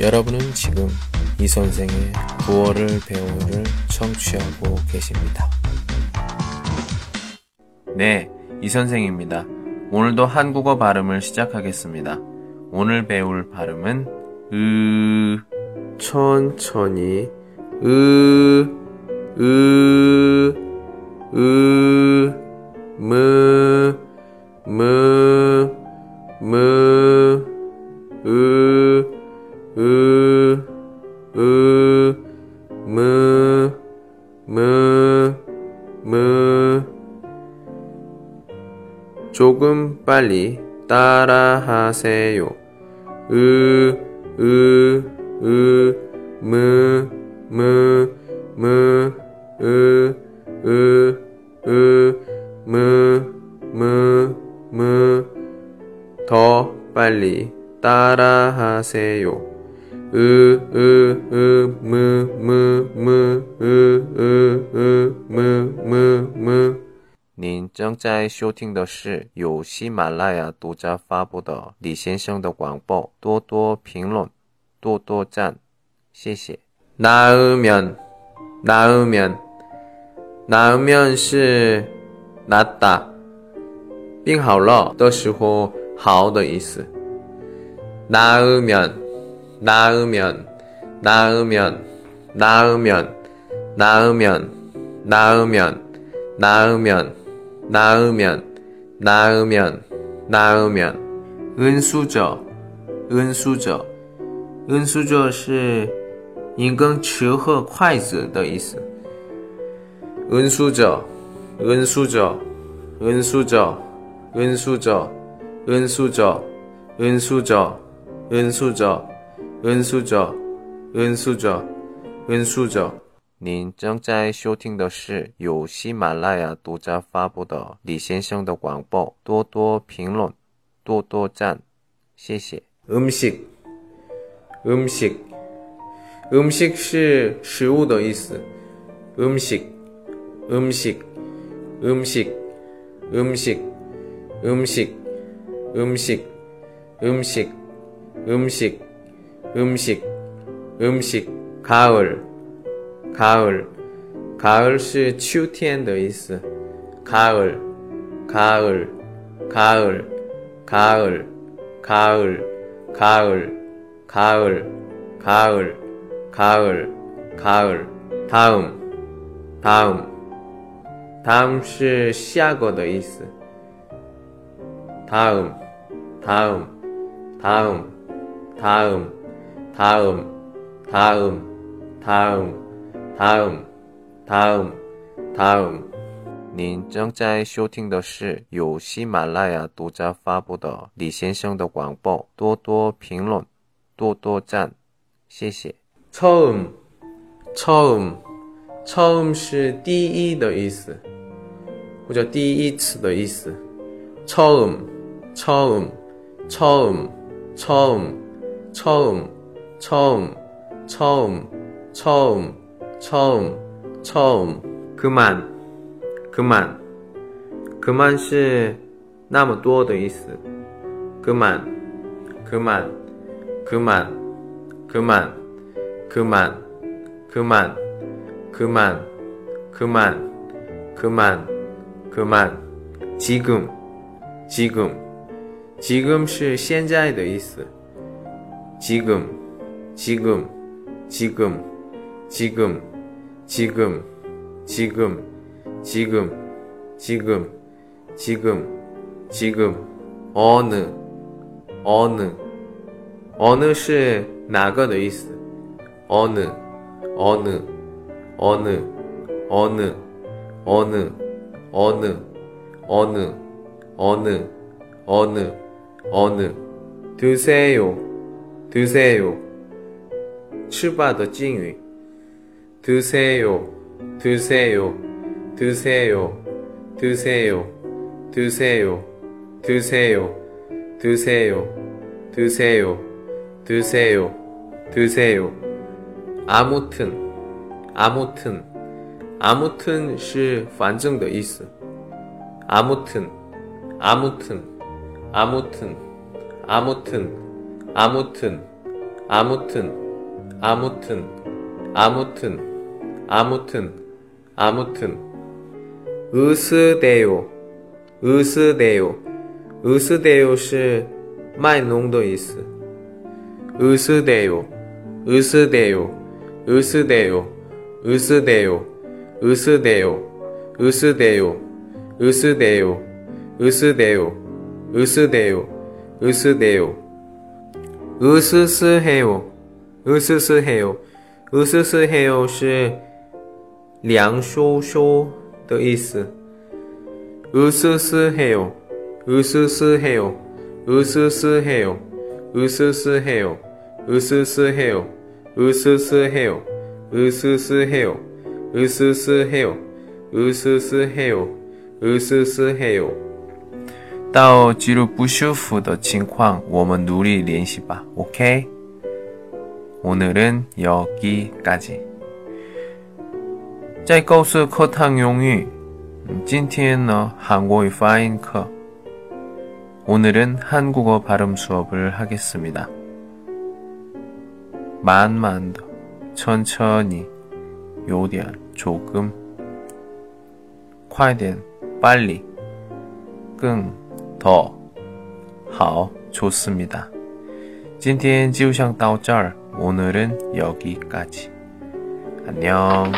여러분은 지금 이 선생의 9월을 배우를 청취하고 계십니다. 네, 이 선생입니다. 오늘도 한국어 발음을 시작하겠습니다. 오늘 배울 발음은 으 천천히 으 으, 으, 무, 무, 무. 조금 빨리 따라하세요. 으, 으, 으, 무, 무, 무, 으, 으, 으, 무, 무, 무. 더 빨리 따라하세요. 으, 으, 으, 무, 무, 무, 으, 으, 으, 무, 무, 무。您正在收听的是由喜马拉雅独家发布的李先生的广播，多多评论，多多赞，谢谢。나으면 나으면 나으면 是 낫다 病好了的时候好的意思 나으면 나으면 나으면 나으면 나으면 나으면 나으면 나으면 나으면 나으면 은수저 은수저 은수저 是一根尺和筷子的意思。运输者，运输者，运输者，运输者，运输者，运输者，运输者， 恩苏者，恩苏者，恩苏者。您正在收听的是由喜马拉雅独家发布的李先生的广播。多多评论，多多赞，谢谢。음 식， 음 식， 음식是食物的意思。음 식， 음 식， 음 식， 음 식， 음 식， 음 식， 음 식， 음 식。 음식음식음식 음식, 음식. 가을, 가을, 가을 是秋天的意思. 가을, 가을, 가을, 가을, 가을, 가을, 가을, 가을. 가을, 가을, 다음, 다음, 다음 是下个的意思. 다음, 다음, 다음, 다음, 다음, 다음, 다음, 다음, 다음, 다음. 您正在收听的是由喜马拉雅独家发布的李先生的广播，多多评论，多多赞，谢谢。 처음, 처음, 처음 是第一的意思，或者第一次的意思。 처음, 처음, 처음, 처음, 처음, 처음, 처음, 처음, 처음, 처음. 그만, 그만, 그만 是那么多的意思。 그만, 그만, 그만, 그만. 그만, 그만, 그만, 그만, 그만, 그만. 지금, 지금, 지금 是现在的意思. 지금, 지금, 지금, 지금, 지금, 지금, 지금, 지금, 지금, 지금. 어느, 어느, 어느 是哪个的意思? 어느, 어느, 어느, 어느, 어느, 어느, 어느, 어느, 어느, 어느. 드세요, 드세요. 吃吧的敬语. 드세요, 드세요, 드세요, 드세요, 드세요, 드세요, 드세요, 드세요, 드세요, 드세요. 아무튼, 아무튼, 아무튼 是反正的意思. 아무튼, 아무튼, 아무튼, 아무튼, 아무튼, 아무튼, 아무튼, 아무튼, 아무튼, 아무튼. 으스대요, 으스대요, 으스대요 是卖弄的意思。으스대요， 으스대요， 으스대요， 으스대요， 으스대요， 으스대요， 으스대요， 으스대요， 으스대요， 으스대요。 으스스해요， 俄斯斯嘿哟，俄斯斯嘿哟是凉飕飕的意思。俄斯斯嘿哟，俄斯斯嘿哟，俄斯斯嘿哟，俄斯斯嘿哟，俄斯斯嘿哟，俄斯斯嘿哟，俄斯斯嘿哟，俄斯斯嘿哟，俄斯斯嘿哟。到记录不舒服的情况，我们努力练习吧。OK。 오늘은 여기까지. 再告诉课堂用语今天呢韩国语发音课 오늘은 한국어 발음 수업을 하겠습니다. 만만 더 천천히 요디안 조금 快点 빨리 끙더好 좋습니다. 今天就像到这儿 오늘은 여기까지. 안녕.